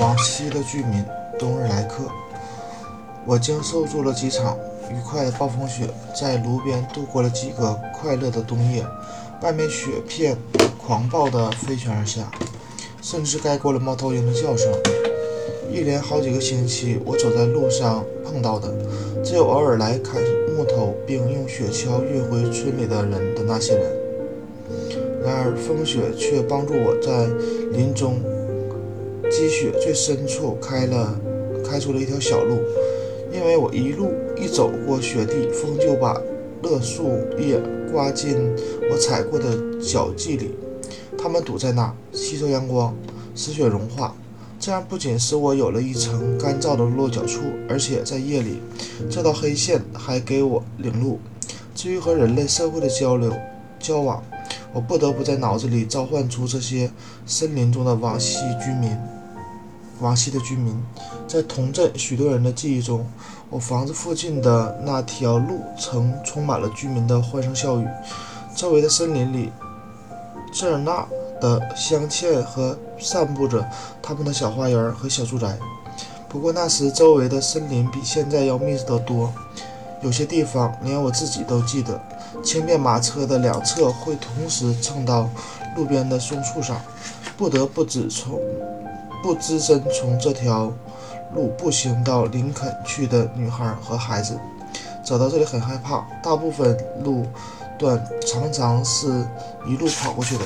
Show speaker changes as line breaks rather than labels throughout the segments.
往西的居民，冬日来客。我经受住了几场愉快的暴风雪，在炉边度过了几个快乐的冬夜。外面雪片狂暴地飞旋而下，甚至盖过了猫头鹰的叫声。一连好几个星期，我走在路上碰到的，只有偶尔来砍木头并用雪橇运回村里的人的那些人。然而，风雪却帮助我在林中积雪最深处开了开出了一条小路。因为我一路一走过雪地，风就把勒树叶刮进我踩过的脚迹里，它们堵在那，吸收阳光，使雪融化。这样不仅使我有了一层干燥的落脚处，而且在夜里，这道黑线还给我领路。至于和人类社会的交流交往，我不得不在脑子里召唤出这些森林中的往昔居民。往昔的居民，在同镇许多人的记忆中，我房子附近的那条路曾充满了居民的欢声笑语。周围的森林里，这儿那儿的镶嵌和散布着他们的小花园和小住宅。不过那时周围的森林比现在要密得多，有些地方连我自己都记得，轻便马车的两侧会同时蹭到路边的松树上，不得不只从。不只身从这条路步行到林肯去的女孩和孩子，走到这里很害怕。大部分路段常常是一路跑过去的，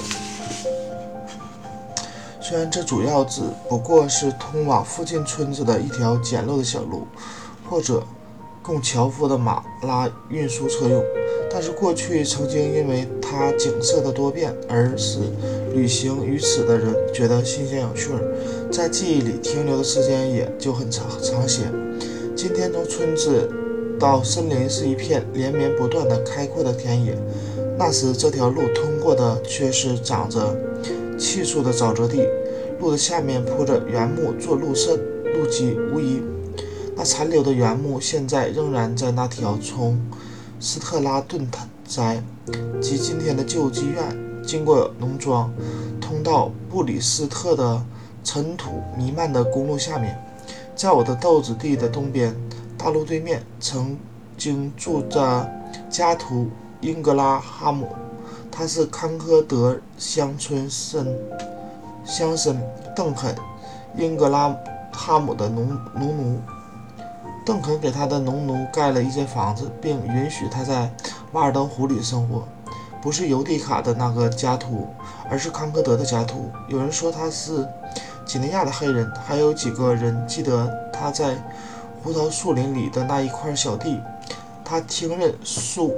虽然这主要只不过是通往附近村子的一条简陋的小路，或者供樵夫的马拉运输车用。但是过去曾经因为它景色的多变而使旅行于此的人觉得新鲜有趣儿，在记忆里停留的时间也就很长长些。今天从村子到森林是一片连绵不断的开阔的田野，那时这条路通过的却是长着气树的沼泽地，路的下面铺着原木做路渗路基，无疑那残留的原木现在仍然在那条从。斯特拉顿宅及今天的旧妓院，经过农庄，通到布里斯特的尘土弥漫的公路下面。在我的豆子地的东边，大路对面，曾经住着加图英格拉哈姆，他是康科德乡村绅乡绅邓肯英格拉哈姆的农农奴。邓肯给他的农奴盖了一间房子，并允许他在瓦尔登湖里生活。不是尤蒂卡的那个家徒，而是康科德的家徒。有人说他是几内亚的黑人，还有几个人记得他在胡桃树林里的那一块小地。他听任树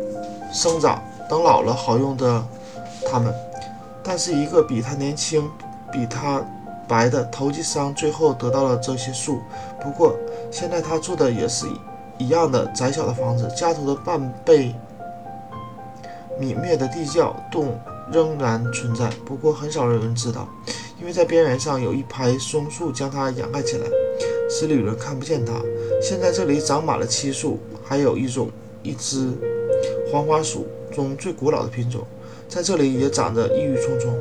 生长，等老了好用的他们。但是一个比他年轻、比他白的投机商最后得到了这些树。不过。现在他住的也是一样的窄小的房子，家徒的半被泯灭的地窖洞仍然存在，不过很少有人知道，因为在边缘上有一排松树将它掩盖起来，使旅人看不见它。现在这里长满了漆树，还有一种一只黄花鼠中最古老的品种，在这里也长着郁郁葱葱。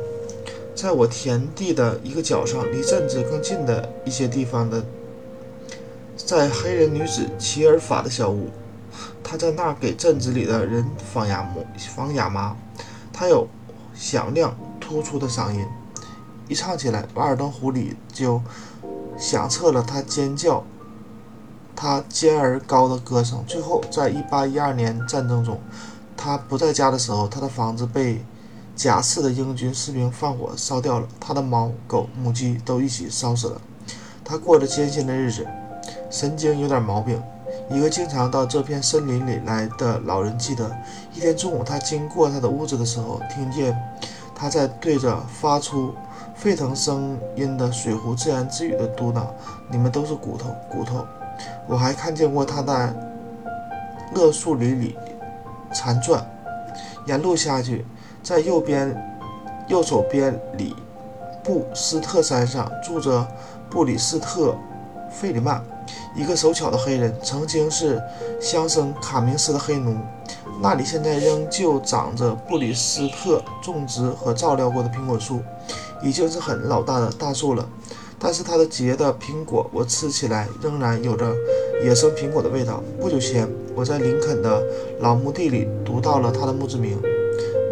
在我田地的一个角上，离镇子更近的一些地方的。在黑人女子齐尔法的小屋，她在那儿给镇子里的人放哑模放哑麻。她有响亮突出的嗓音，一唱起来，瓦尔登湖里就响彻了他尖叫、他尖而高的歌声。最后，在一八一二年战争中，他不在家的时候，他的房子被假释的英军士兵放火烧掉了，他的猫、狗、母鸡都一起烧死了。他过着艰辛的日子。神经有点毛病。一个经常到这片森林里来的老人记得，一天中午他经过他的屋子的时候，听见他在对着发出沸腾声音的水壶自言自语地嘟囔：“你们都是骨头，骨头。”我还看见过他在乐树林里残转。沿路下去，在右边右手边里布斯特山上住着布里斯特·费里曼。一个手巧的黑人，曾经是乡绅卡明斯的黑奴。那里现在仍旧长着布里斯特种植和照料过的苹果树，已经是很老大的大树了。但是它的结的苹果，我吃起来仍然有着野生苹果的味道。不久前，我在林肯的老墓地里读到了他的墓志铭。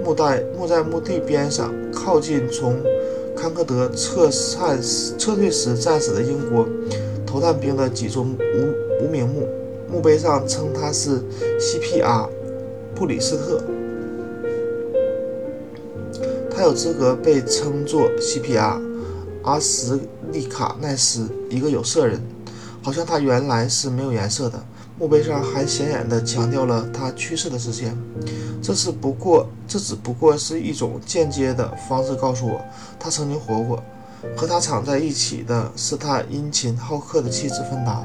墓在墓在墓地边上，靠近从康克德撤散撤退时战死的英国投弹兵的几座无无名墓。墓碑上称他是 C.P.R. 布里斯特。他有资格被称作 C.P.R. 阿什利卡奈斯，一个有色人，好像他原来是没有颜色的。墓碑上还显眼地强调了他去世的时间。这是不过，这只不过是一种间接的方式告诉我，他曾经活过。和他藏在一起的是他殷勤好客的妻子芬达。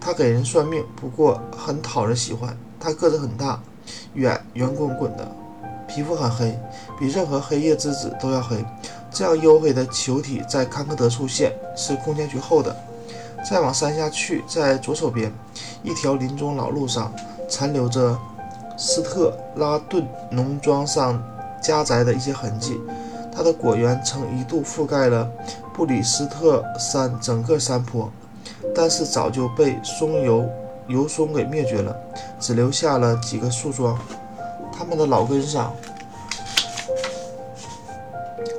他给人算命，不过很讨人喜欢。他个子很大，圆圆滚滚的。皮肤很黑，比任何黑夜之子都要黑。这样黝黑的球体在康克德出现，是空间局后的。再往山下去，在左手边，一条林中老路上，残留着斯特拉顿农庄上家宅的一些痕迹。它的果园曾一度覆盖了布里斯特山整个山坡，但是早就被松油油松给灭绝了，只留下了几个树桩。它们的老根上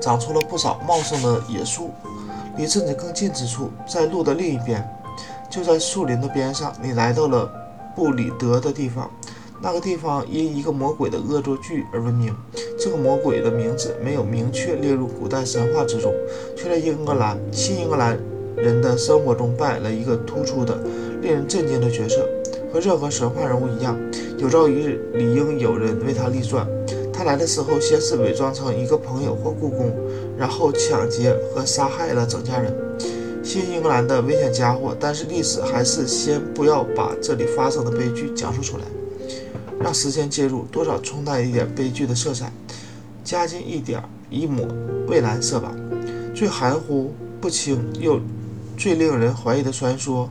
长出了不少茂盛的野树。离镇子更近之处，在路的另一边，就在树林的边上，你来到了布里德的地方。那个地方因一个魔鬼的恶作剧而闻名。这个魔鬼的名字没有明确列入古代神话之中，却在英格兰新英格兰人的生活中扮演了一个突出的、令人震惊的角色。和任何神话人物一样，有朝一日理应有人为他立传。他来的时候，先是伪装成一个朋友或故宫，然后抢劫和杀害了整家人。新英格兰的危险家伙，但是历史还是先不要把这里发生的悲剧讲述出来，让时间介入，多少冲淡一点悲剧的色彩，加进一点一抹蔚蓝色吧。最含糊不清又最令人怀疑的传说，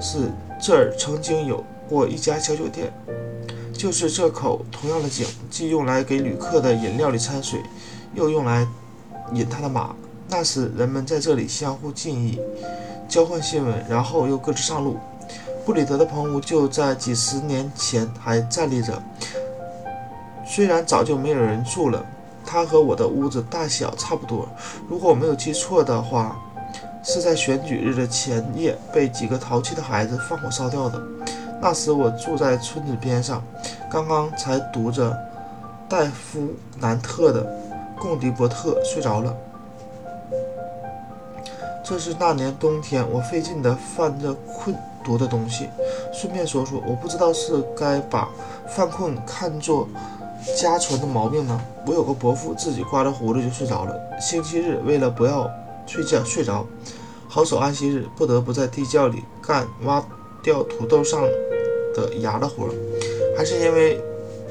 是这儿曾经有过一家小酒店。就是这口同样的井，既用来给旅客的饮料里掺水，又用来引他的马。那时人们在这里相互敬意，交换新闻，然后又各自上路。布里德的棚屋就在几十年前还站立着，虽然早就没有人住了。它和我的屋子大小差不多。如果我没有记错的话，是在选举日的前夜被几个淘气的孩子放火烧掉的。那时我住在村子边上，刚刚才读着戴夫南特的《贡迪伯特》睡着了。这是那年冬天我费劲地犯着困读的东西。顺便说说，我不知道是该把犯困看作家传的毛病呢。我有个伯父，自己刮着胡子就睡着了。星期日为了不要睡觉睡着，好守安息日，不得不在地窖里干挖。掉土豆上的牙的活，还是因为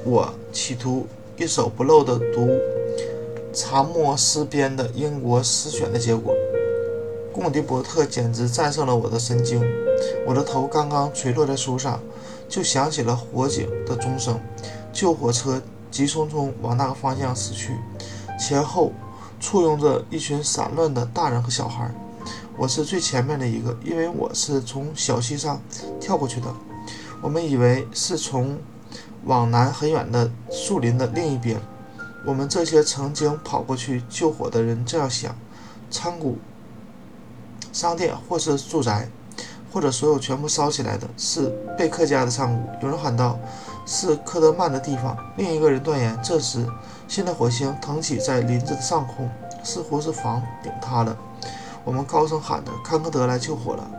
我企图一手不漏地读查莫斯编的英国诗选的结果。贡迪伯特简直战胜了我的神经。我的头刚刚垂落在书上，就响起了火警的钟声。救火车急匆匆往那个方向驶去，前后簇拥着一群散乱的大人和小孩。我是最前面的一个，因为我是从小溪上跳过去的。我们以为是从往南很远的树林的另一边。我们这些曾经跑过去救火的人这样想：仓库、商店或是住宅，或者所有全部烧起来的是贝克家的仓库。有人喊道：“是科德曼的地方。”另一个人断言：这时新的火星腾起在林子的上空，似乎是房顶塌了。我们高声喊着：“康科德来救火了！”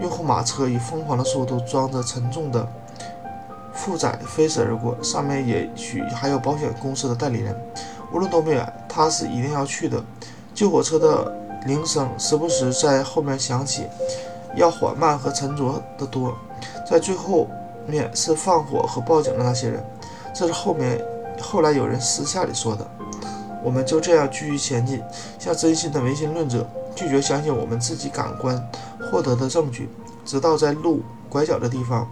用户马车以疯狂的速度装着沉重的负载飞驰而过，上面也许还有保险公司的代理人。无论多么远，他是一定要去的。救火车的铃声时不时在后面响起，要缓慢和沉着得多。在最后面是放火和报警的那些人。这是后面后来有人私下里说的。我们就这样继续前进，像真心的唯心论者。拒绝相信我们自己感官获得的证据，直到在路拐角的地方，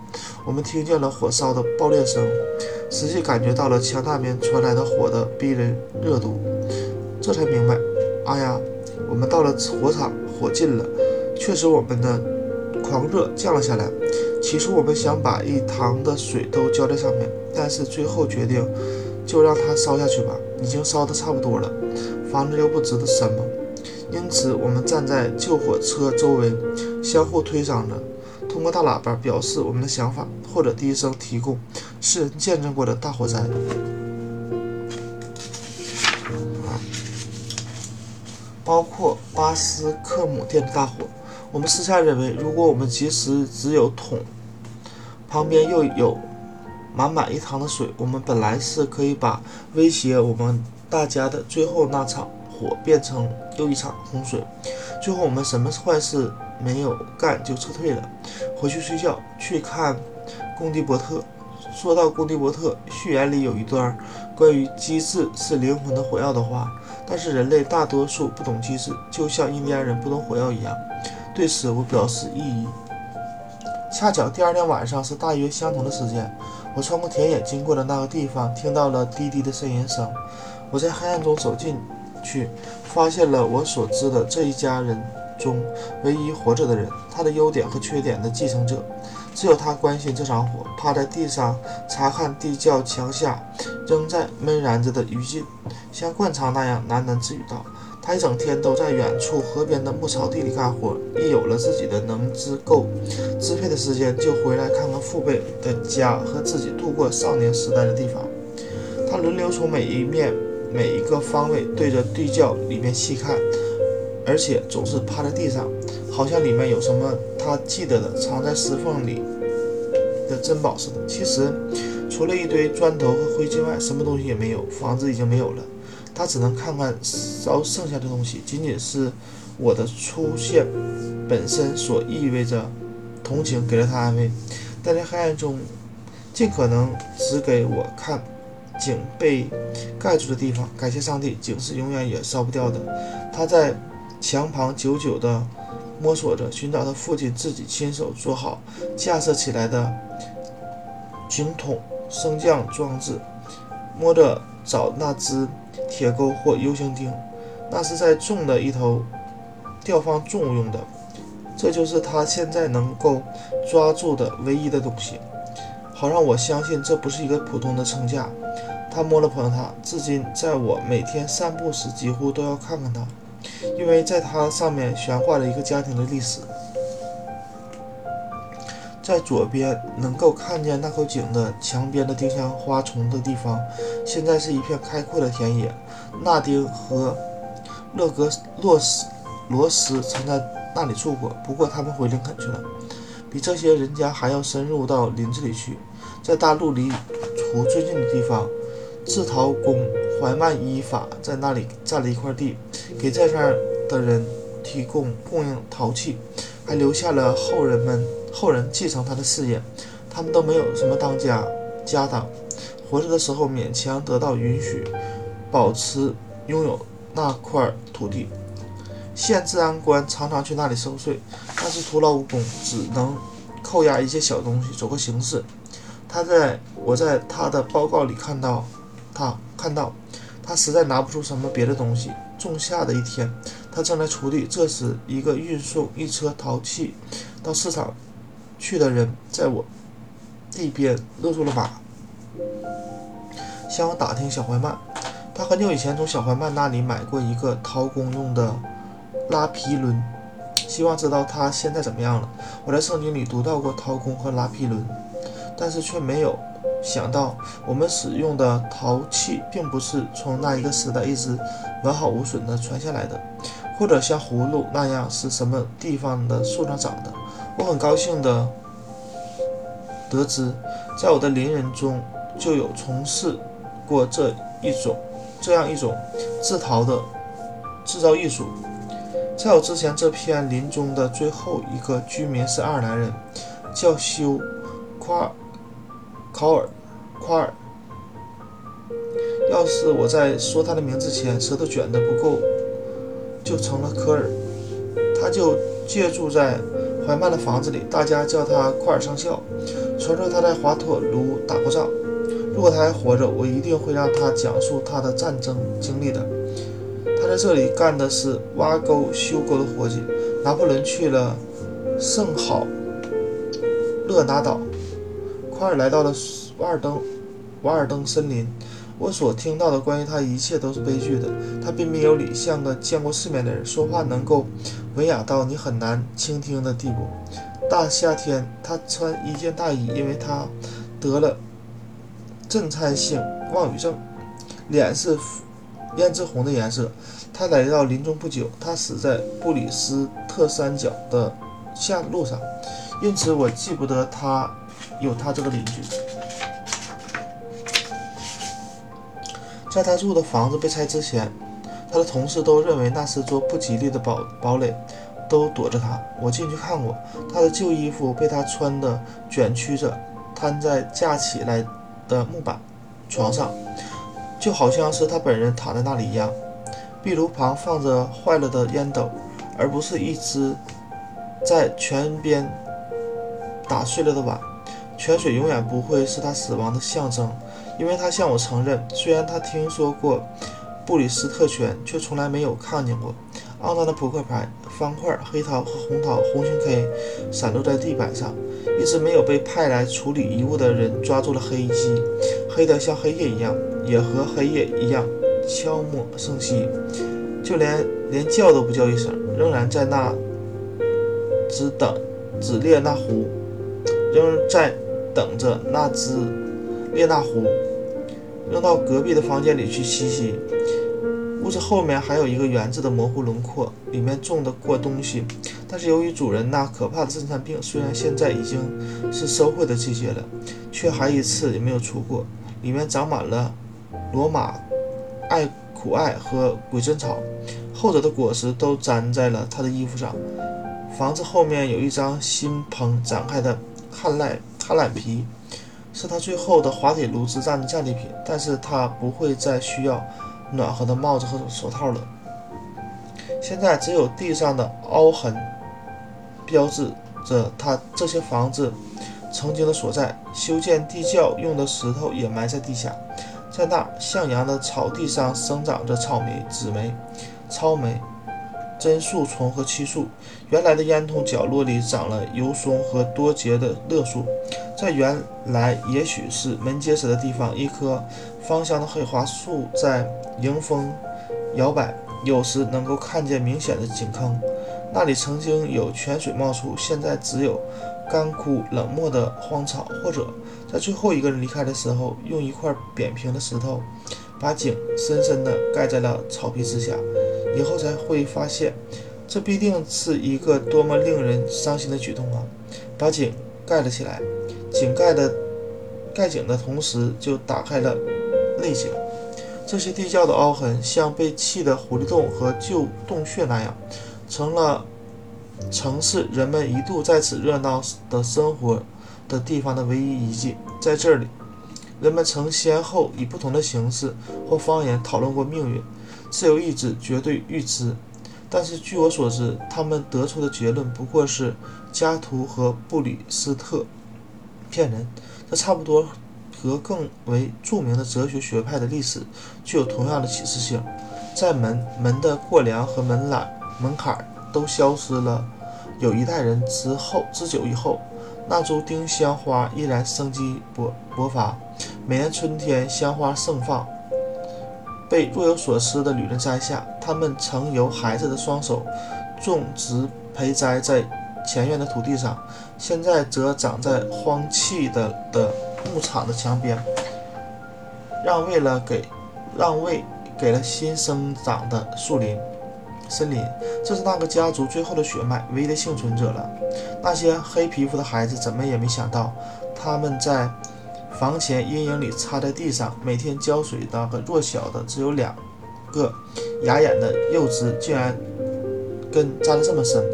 我们听见了火烧的爆裂声，实际感觉到了墙那边传来的火的逼人热度，这才明白，哎呀，我们到了火场火尽了，确实我们的狂热降了下来。起初我们想把一塘的水都浇在上面，但是最后决定就让它烧下去吧，已经烧得差不多了，房子又不值得什么。因此，我们站在救火车周围，相互推搡着，通过大喇叭表示我们的想法，或者低声提供世人见证过的大火灾。包括巴斯克姆店的大火。我们私下认为，如果我们即使只有桶，旁边又有满满一塘的水，我们本来是可以把威胁我们大家的最后那场火变成又一场洪水。最后，我们什么坏事没有干就撤退了，回去睡觉，去看贡蒂伯特。说到贡蒂伯特序言里有一段关于机智是灵魂的火药的话。但是人类大多数不懂机智，就像印第安人不懂火药一样。对此我表示异议。恰巧第二天晚上是大约相同的时间，我穿过田野经过的那个地方，听到了滴滴的呻吟声。我在黑暗中走进去，发现了我所知的这一家人中唯一活着的人，他的优点和缺点的继承者。只有他关心这场火，趴在地上查看地窖墙下仍在闷燃着的余烬，像惯常那样喃喃自语道：“他一整天都在远处河边的牧草地里干活，一有了自己的能支够支配的时间，就回来看看父辈的家和自己度过少年时代的地方。他轮流从每一面、每一个方位对着地窖里面细看，而且总是趴在地上。”好像里面有什么他记得的，藏在石缝里的珍宝似的。其实，除了一堆砖头和灰烬外，什么东西也没有。房子已经没有了，他只能看看烧剩下的东西。仅仅是我的出现本身所意味着同情，给了他安慰。但在黑暗中，尽可能只给我看井被盖住的地方。感谢上帝，井是永远也烧不掉的。他在墙旁久久的。摸索着寻找他父亲自己亲手做好架设起来的井筒升降装置，摸着找那只铁钩或 U 型钉，那是在重的一头吊放重物用的。这就是他现在能够抓住的唯一的东西，好让我相信这不是一个普通的撑架。他摸了摸它，至今在我每天散步时几乎都要看看它。因为在它上面悬挂着一个家庭的历史，在左边能够看见那口井的墙边的丁香花丛的地方，现在是一片开阔的田野。纳丁和勒格洛斯罗斯曾在那里住过，不过他们回林肯去了，比这些人家还要深入到林子里去，在大陆离湖最近的地方，制陶工怀曼依法在那里占了一块地。给在那儿的人提供供应陶器，还留下了后人们后人继承他的事业。他们都没有什么当家家当，活着的时候勉强得到允许，保持拥有那块土地。县治安官常常去那里收税，但是徒劳无功，只能扣押一些小东西，走个形式。他在我在他的报告里看到，他看到他实在拿不出什么别的东西。仲夏的一天，他正在锄地。这时，一个运送一车陶器到市场去的人，在我地边勒住了马，向我打听小怀曼。他很久以前从小怀曼那里买过一个陶工用的拉皮轮，希望知道他现在怎么样了。我在圣经里读到过陶工和拉皮轮，但是却没有。想到我们使用的陶器并不是从那一个时代一直完好无损的传下来的，或者像葫芦那样是什么地方的树上长的。我很高兴的得知，在我的邻人中就有从事过这一种这样一种制陶的制造艺术。在我之前，这片林中的最后一个居民是爱尔兰人，叫休夸。考尔，夸尔。要是我在说他的名字前舌头卷得不够，就成了科尔。他就借住在怀曼的房子里，大家叫他夸尔上校。传说他在滑托卢打过仗。如果他还活着，我一定会让他讲述他的战争经历的。他在这里干的是挖沟修沟的活计，拿破仑去了圣好勒拿岛，快来到了瓦尔登瓦尔登森林。我所听到的关于他一切都是悲剧的。他彬彬有礼，像个见过世面的人，说话能够文雅到你很难倾听的地步。大夏天，他穿一件大衣，因为他得了震颤性妄语症，脸是胭脂红的颜色。他来到林中不久，他死在布里斯特山脚的下路上，因此我记不得他有他这个邻居。在他住的房子被拆之前，他的同事都认为那是座不吉利的堡堡垒，都躲着他。我进去看过，他的旧衣服被他穿的卷曲着，摊在架起来的木板床上，就好像是他本人躺在那里一样。壁炉旁放着坏了的烟斗，而不是一只在泉边打碎了的碗。泉水永远不会是他死亡的象征。因为他向我承认，虽然他听说过布里斯特泉，却从来没有看见过。肮脏的扑克牌、方块、黑桃和红桃、红心 K 散落在地板上。一直没有被派来处理遗物的人抓住了黑鸡，黑得像黑夜一样，也和黑夜一样悄默生息。就连连叫都不叫一声，仍然在那只等只列那壶，仍在等着那只列那狐。扔到隔壁的房间里去栖息。屋子后面还有一个园子的模糊轮廓，里面种的过东西，但是由于主人那可怕的震颤病，虽然现在已经是收获的季节了，却还一次也没有出过。里面长满了罗马爱苦艾和鬼针草，后者的果实都粘在了他的衣服上。房子后面有一张新棚展开的旱赖旱懒皮。是他最后的滑铁卢之战的战利品，但是他不会再需要暖和的帽子和手套了。现在只有地上的凹痕标志着他这些房子曾经的所在。修建地窖用的石头也埋在地下，在那向阳的草地上生长着草莓、紫莓、糙莓、榛树丛和漆树。原来的烟囱角落里长了油松和多节的乐树。在原来也许是门结实的地方，一棵芳香的黑花树在迎风摇摆，有时能够看见明显的井坑。那里曾经有泉水冒出，现在只有干枯冷漠的荒草。或者在最后一个人离开的时候，用一块扁平的石头把井深深地盖在了草皮之下，以后才会发现，这必定是一个多么令人伤心的举动啊！把井盖了起来。井盖的盖井的同时，就打开了内井。这些地窖的凹痕，像被砌的狐狸洞和旧洞穴那样，成了城市人们一度在此热闹的生活的地方的唯一遗迹。在这里，人们曾先后以不同的形式或方言讨论过命运、自由意志、绝对预知。但是据我所知，他们得出的结论不过是加图和布里斯特。骗人，这差不多和更为著名的哲学学派的历史具有同样的启示性。在门门的过梁和门栏门槛都消失了有一代人之后之久以后，那株丁香花依然生机勃勃发。每年春天，香花盛放，被若有所思的女人摘下。他们曾由孩子的双手种植培栽在前院的土地上。现在则长在荒弃的的牧场的墙边，让位了给让位给了新生长的树林森林。这是那个家族最后的血脉，唯一的幸存者了。那些黑皮肤的孩子怎么也没想到，他们在房前阴影里插在地上，每天浇水那个弱小的只有两个牙眼的幼枝，竟然根扎得这么深，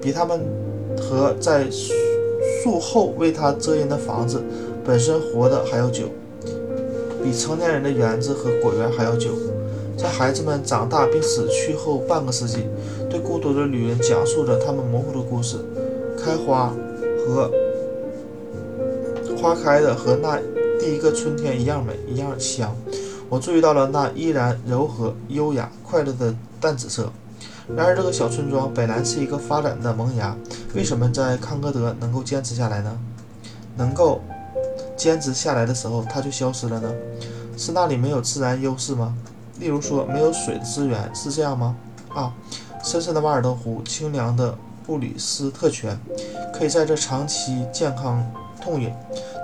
比他们和在。树后为他遮阴的房子，本身活的还要久，比成年人的园子和果园还要久。在孩子们长大并死去后半个世纪，对孤独的女人讲述着他们模糊的故事。开花和花开的和那第一个春天一样美，一样香。我注意到了那依然柔和、优雅、快乐的淡紫色。然而，这个小村庄本来是一个发展的萌芽，为什么在康戈德能够坚持下来呢？能够坚持下来的时候，它就消失了呢？是那里没有自然优势吗？例如说，没有水的资源，是这样吗？啊，深深的瓦尔德湖，清凉的布里斯特泉，可以在这长期健康痛饮。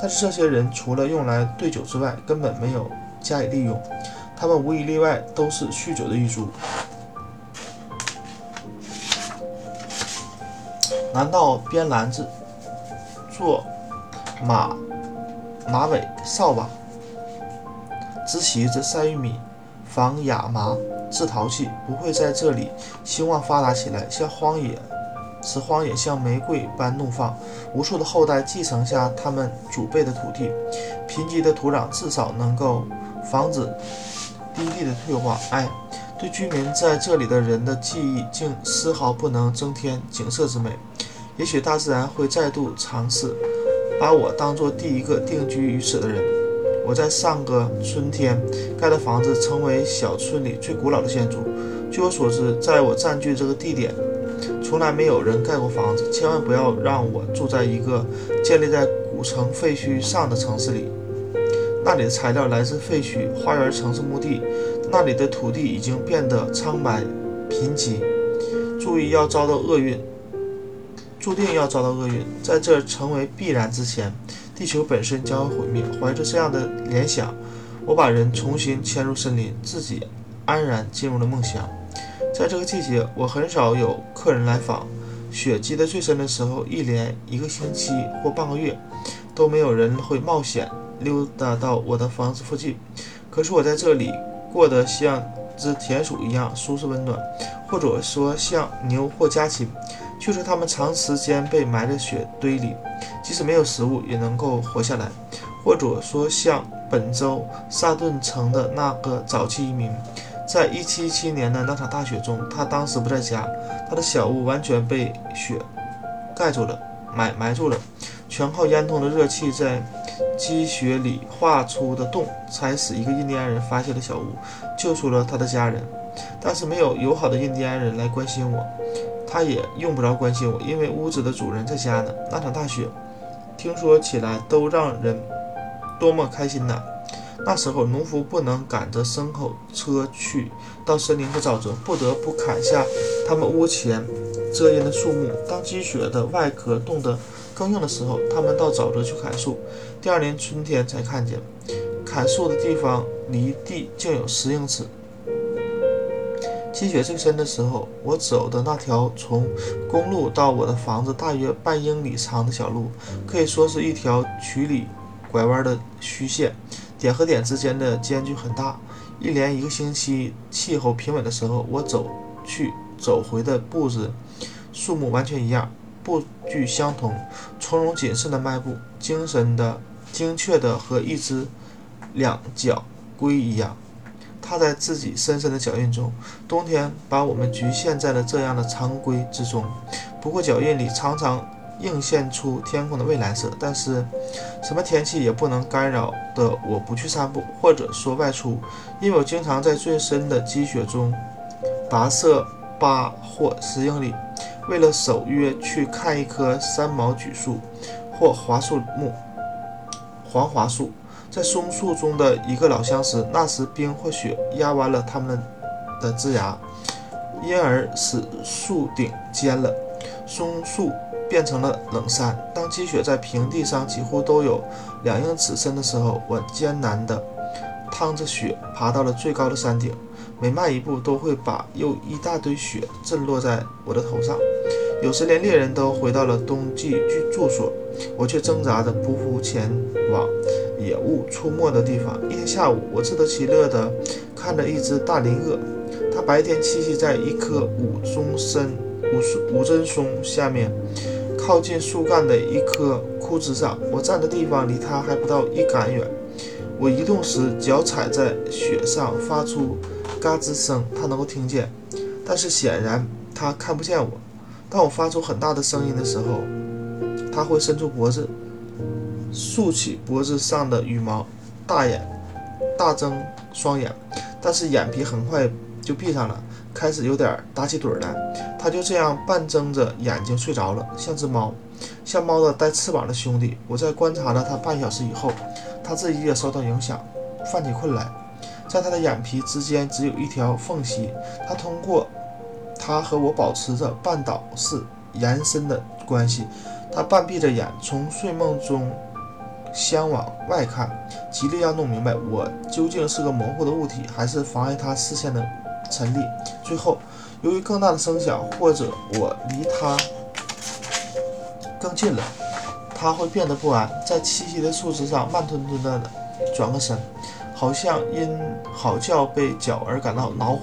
但是这些人除了用来兑酒之外，根本没有加以利用。他们无一例外都是酗酒的狱卒。难道编篮子、做马马尾、扫把、织席子、晒玉米、纺亚麻、制陶器不会在这里兴旺发达起来，像荒野，此荒野像玫瑰般怒放，无数的后代继承下他们祖辈的土地，贫瘠的土壤至少能够防止低地的退化。哎，对居民在这里的人的记忆，竟丝毫不能增添景色之美。也许大自然会再度尝试把我当做第一个定居于此的人。我在上个春天盖的房子成为小村里最古老的建筑。据我所知，在我占据这个地点，从来没有人盖过房子。千万不要让我住在一个建立在古城废墟上的城市里。那里的材料来自废墟花园城市墓地，那里的土地已经变得苍白贫瘠。注意，要遭到厄运。注定要遭到厄运，在这成为必然之前，地球本身将会毁灭。怀着这样的联想，我把人重新迁入森林，自己安然进入了梦乡。在这个季节，我很少有客人来访。雪积得最深的时候，一连一个星期或半个月都没有人会冒险溜达到我的房子附近。可是我在这里过得像只田鼠一样舒适温暖，或者说像牛或家禽。就是他们长时间被埋在雪堆里，即使没有食物也能够活下来。或者说，像本州萨顿城的那个早期移民，在1717年的那场大雪中，他当时不在家，他的小屋完全被雪盖住了，埋埋住了，全靠烟囱的热气在积雪里画出的洞，才使一个印第安人发现了小屋，救出了他的家人。但是没有友好的印第安人来关心我。他也用不着关心我，因为屋子的主人在家呢。那场大雪，听说起来都让人多么开心呐！那时候，农夫不能赶着牲口车去到森林和沼泽，不得不砍下他们屋前遮阴的树木。当积雪的外壳冻得更硬的时候，他们到沼泽去砍树。第二年春天才看见，砍树的地方离地竟有十英尺。积雪最深的时候，我走的那条从公路到我的房子大约半英里长的小路，可以说是一条曲里拐弯的虚线，点和点之间的间距很大。一连一个星期气候平稳的时候，我走去走回的步子、树木完全一样，步距相同，从容谨慎的迈步，精神的、精确的，和一只两脚龟一样。踏在自己深深的脚印中，冬天把我们局限在了这样的常规之中。不过脚印里常常映现出天空的蔚蓝色。但是，什么天气也不能干扰的我不去散步，或者说外出，因为我经常在最深的积雪中跋涉八或十英里，为了守约去看一棵三毛榉树或桦树木、黄桦树。在松树中的一个老相识，那时冰或雪压弯了它们的枝芽，因而使树顶尖了，松树变成了冷山。当积雪在平地上几乎都有两英尺深的时候，我艰难地趟着雪爬到了最高的山顶，每迈一步都会把又一大堆雪震落在我的头上。有时连猎人都回到了冬季居住所，我却挣扎着匍匐前往。野物出没的地方。一天下午，我自得其乐地看着一只大林鳄，它白天栖息在一棵五中参五五针松下面，靠近树干的一棵枯枝上。我站的地方离它还不到一杆远。我移动时，脚踩在雪上发出嘎吱声，它能够听见，但是显然它看不见我。当我发出很大的声音的时候，它会伸出脖子。竖起脖子上的羽毛，大眼大睁双眼，但是眼皮很快就闭上了。开始有点打起盹来。他就这样半睁着眼睛睡着了，像只猫，像猫的带翅膀的兄弟。我在观察了他半小时以后，他自己也受到影响，犯起困来。在他的眼皮之间只有一条缝隙，他通过他和我保持着半岛式延伸的关系。他半闭着眼，从睡梦中相往外看，极力要弄明白我究竟是个模糊的物体，还是妨碍他视线的陈立。最后。由于更大的声响，或者我离他更近了，他会变得不安，在栖息的树枝上慢吞吞地转个身，好像因嚎叫被绞而感到恼火。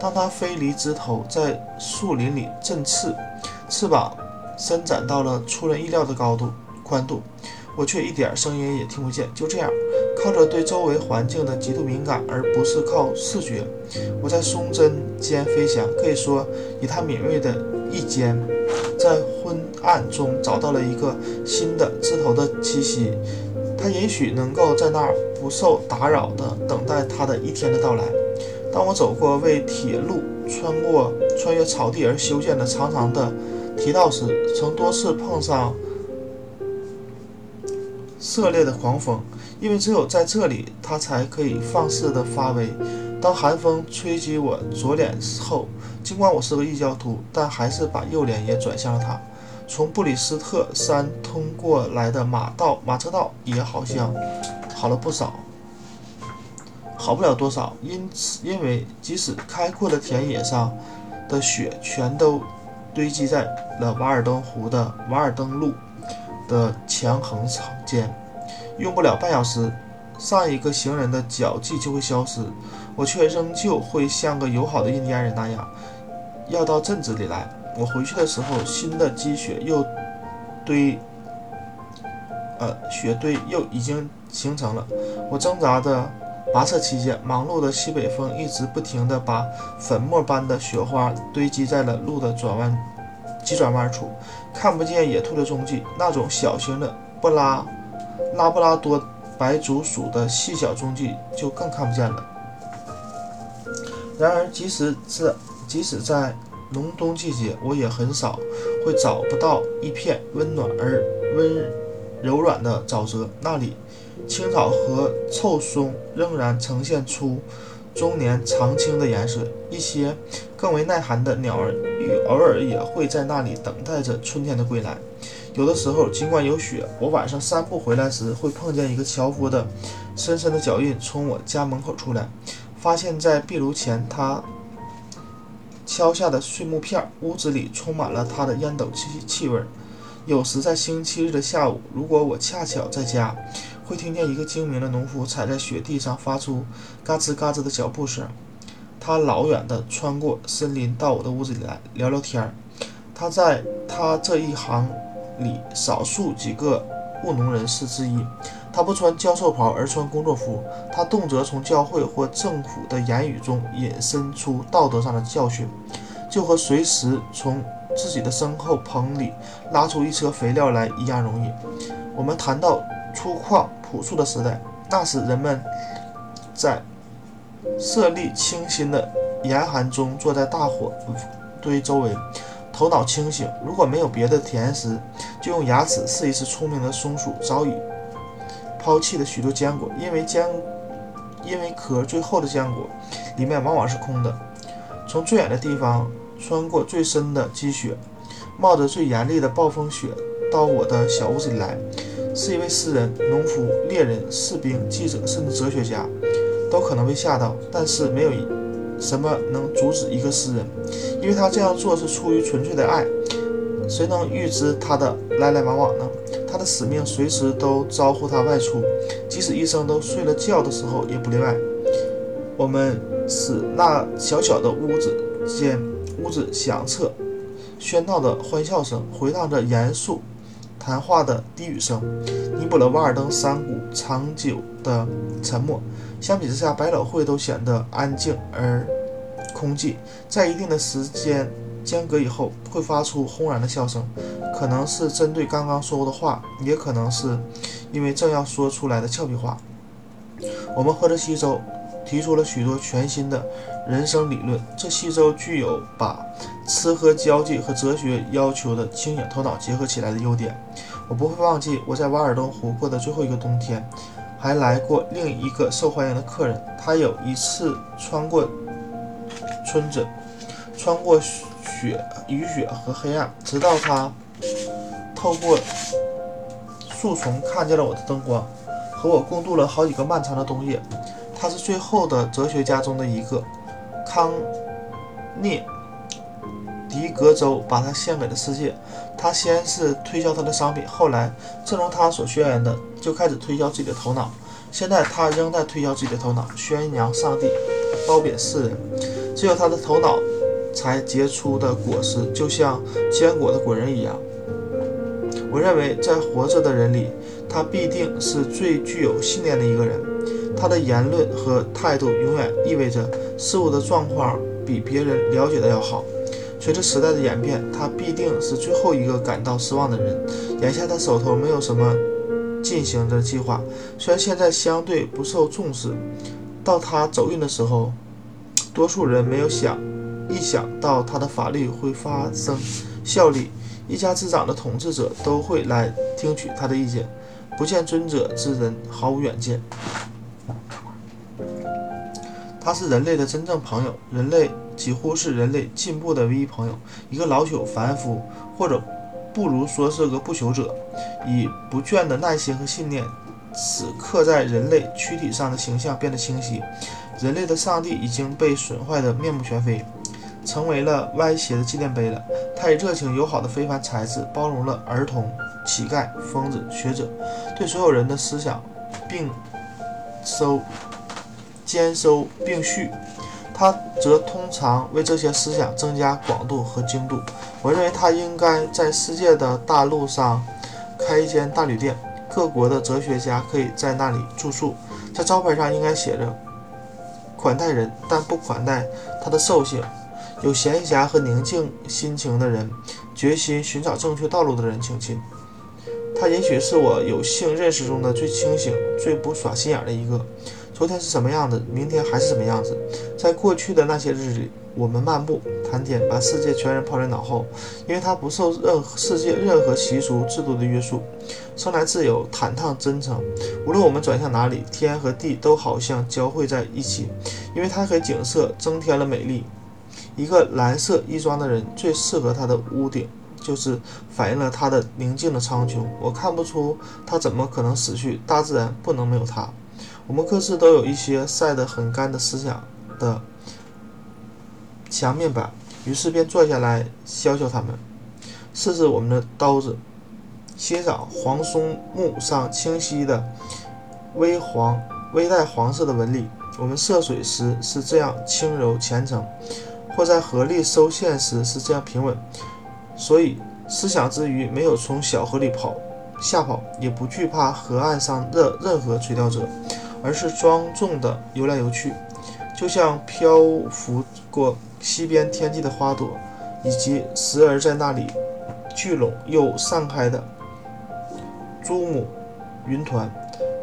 当他飞离枝头，在树林里振翅，翅膀伸展到了出人意料的高度宽度，我却一点声音也听不见。就这样。靠着对周围环境的极度敏感，而不是靠视觉，我在松针间飞翔。可以说，以他敏锐的一尖，在昏暗中找到了一个新的枝头的栖息。他也许能够在那儿不受打扰地等待他的一天的到来。当我走过为铁路穿过穿越草地而修建的长长的提道时，曾多次碰上涉猎的狂风。因为只有在这里，他才可以放肆地发威。当寒风吹击我左脸后，尽管我是个异教徒，但还是把右脸也转向了他。从布里斯特山通过来的马道、马车道也好像好了不少，好不了多少。因此，因为即使开阔的田野上的雪全都堆积在了瓦尔登湖的瓦尔登路的墙横草间。用不了半小时，上一个行人的脚迹就会消失，我却仍旧会像个友好的印第安人那样，要到镇子里来。我回去的时候，新的积雪又堆，呃，雪堆又已经形成了。我挣扎着跋涉期间，忙碌的西北风一直不停地把粉末般的雪花堆积在了路的转弯、急转弯处，看不见野兔的踪迹。那种小型的布拉。拉布拉多白足鼠的细小踪迹就更看不见了。然而，即使是即使在隆冬季节，我也很少会找不到一片温暖而温柔软的沼泽，那里青草和臭松仍然呈现出中年常青的颜色。一些更为耐寒的鸟儿与偶尔也会在那里等待着春天的归来。有的时候，尽管有雪，我晚上散步回来时会碰见一个樵夫的深深的脚印从我家门口出来，发现，在壁炉前他敲下的碎木片，屋子里充满了他的烟斗气气味。有时在星期日的下午，如果我恰巧在家，会听见一个精明的农夫踩在雪地上发出嘎吱嘎吱的脚步声。他老远地穿过森林到我的屋子里来聊聊天儿。他在他这一行。里少数几个务农人士之一，他不穿教授袍而穿工作服。他动辄从教会或政府的言语中引申出道德上的教训，就和随时从自己的身后棚里拉出一车肥料来一样容易。我们谈到粗犷朴素的时代，那时人们在色厉清新的严寒中坐在大火堆周围。头脑清醒，如果没有别的甜食，就用牙齿试一试。聪明的松鼠早已抛弃了许多坚果，因为坚，因为壳最厚的坚果里面往往是空的。从最远的地方穿过最深的积雪，冒着最严厉的暴风雪到我的小屋子里来，是一位诗人、农夫、猎人、士兵、记者，甚至哲学家，都可能被吓到，但是没有什么能阻止一个诗人。因为他这样做是出于纯粹的爱，谁能预知他的来来往往呢？他的使命随时都招呼他外出，即使医生都睡了觉的时候也不例外。我们使那小小的屋子间屋子响彻喧闹的欢笑声，回荡着严肃谈话的低语声，弥补了瓦尔登山谷长久的沉默。相比之下，百老汇都显得安静而。空寂在一定的时间间隔以后会发出轰然的笑声，可能是针对刚刚说过的话，也可能是因为正要说出来的俏皮话。我们喝着稀粥，提出了许多全新的人生理论。这西周具有把吃喝交际和哲学要求的清醒头脑结合起来的优点。我不会忘记我在瓦尔登湖过的最后一个冬天，还来过另一个受欢迎的客人。他有一次穿过村子，穿过雪、雨雪和黑暗，直到他透过树丛看见了我的灯光，和我共度了好几个漫长的冬夜。他是最后的哲学家中的一个，康涅。狄格州把他献给了世界。他先是推销他的商品，后来，正如他所宣言的，就开始推销自己的头脑。现在他仍在推销自己的头脑，宣扬上帝，褒贬世人。只有他的头脑才结出的果实，就像坚果的果仁一样。我认为，在活着的人里，他必定是最具有信念的一个人。他的言论和态度永远意味着事物的状况比别人了解的要好。随着时代的演变，他必定是最后一个感到失望的人。眼下他手头没有什么进行的计划，虽然现在相对不受重视。到他走运的时候，多数人没有想一想到他的法律会发生效力，一家之长的统治者都会来听取他的意见。不见尊者之人毫无远见。他是人类的真正朋友，人类。几乎是人类进步的唯一朋友，一个老朽凡夫，或者不如说是个不朽者，以不倦的耐心和信念，使刻在人类躯体上的形象变得清晰。人类的上帝已经被损坏的面目全非，成为了歪斜的纪念碑了。他以热情友好的非凡才智，包容了儿童、乞丐、疯子、学者，对所有人的思想并收、兼收并蓄。他则通常为这些思想增加广度和精度。我认为他应该在世界的大陆上开一间大旅店，各国的哲学家可以在那里住宿。在招牌上应该写着“款待人，但不款待他的兽性”。有闲暇和宁静心情的人，决心寻找正确道路的人，请进。他也许是我有幸认识中的最清醒、最不耍心眼的一个。昨天是什么样子，明天还是什么样子。在过去的那些日子里，我们漫步谈天，把世界全然抛在脑后，因为它不受任何世界任何习俗制度的约束，生来自由、坦荡、真诚。无论我们转向哪里，天和地都好像交汇在一起，因为它给景色增添了美丽。一个蓝色衣装的人最适合他的屋顶，就是反映了他的宁静的苍穹。我看不出他怎么可能死去，大自然不能没有他。我们各自都有一些晒得很干的思想的墙面板，于是便坐下来削削它们，试试我们的刀子，欣赏黄松木上清晰的微黄、微带黄色的纹理。我们涉水时是这样轻柔虔诚，或在河里收线时是这样平稳。所以思想之余，没有从小河里跑吓跑，也不惧怕河岸上的任何垂钓者。而是庄重地游来游去，就像漂浮过西边天际的花朵，以及时而在那里聚拢又散开的珠母云团。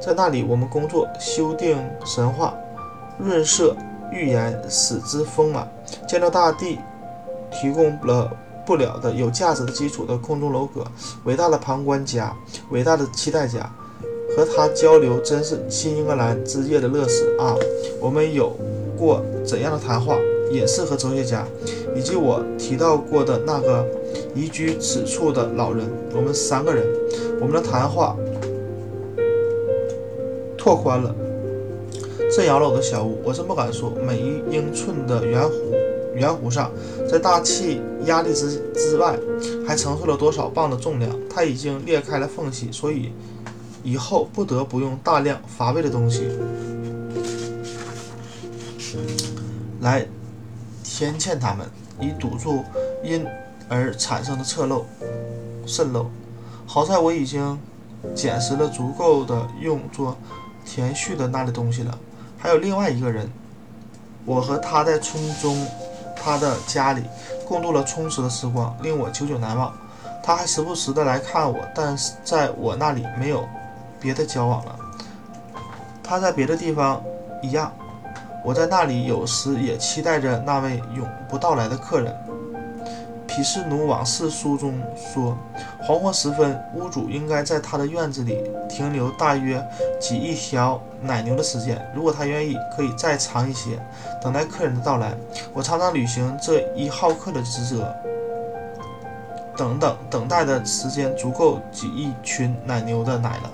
在那里，我们工作，修订神话，润色预言，使之丰满。见到大地提供了不了的有价值的基础的空中楼阁，伟大的旁观家，伟大的期待家。和他交流真是新英格兰之夜的乐事啊！我们有过怎样的谈话，也是和哲学家，以及我提到过的那个移居此处的老人。我们三个人，我们的谈话拓宽了镇阳楼的小屋。我真不敢说，每一英寸的圆弧圆弧上，在大气压力之之外，还承受了多少磅的重量？它已经裂开了缝隙，所以。以后不得不用大量乏味的东西来填嵌它们，以堵住因而产生的侧漏、渗漏。好在我已经捡拾了足够的用作填蓄的那类东西了。还有另外一个人，我和他在村中他的家里共度了充实的时光，令我久久难忘。他还时不时的来看我，但是在我那里没有。别的交往了，他在别的地方一样。我在那里有时也期待着那位永不到来的客人。《毗湿奴往事书》中说，黄昏时分，屋主应该在他的院子里停留大约挤一条奶牛的时间。如果他愿意，可以再长一些，等待客人的到来。我常常履行这一好客的职责。等等，等待的时间足够挤一群奶牛的奶了，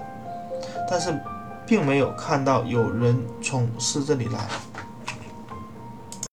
但是并没有看到有人从市这里来。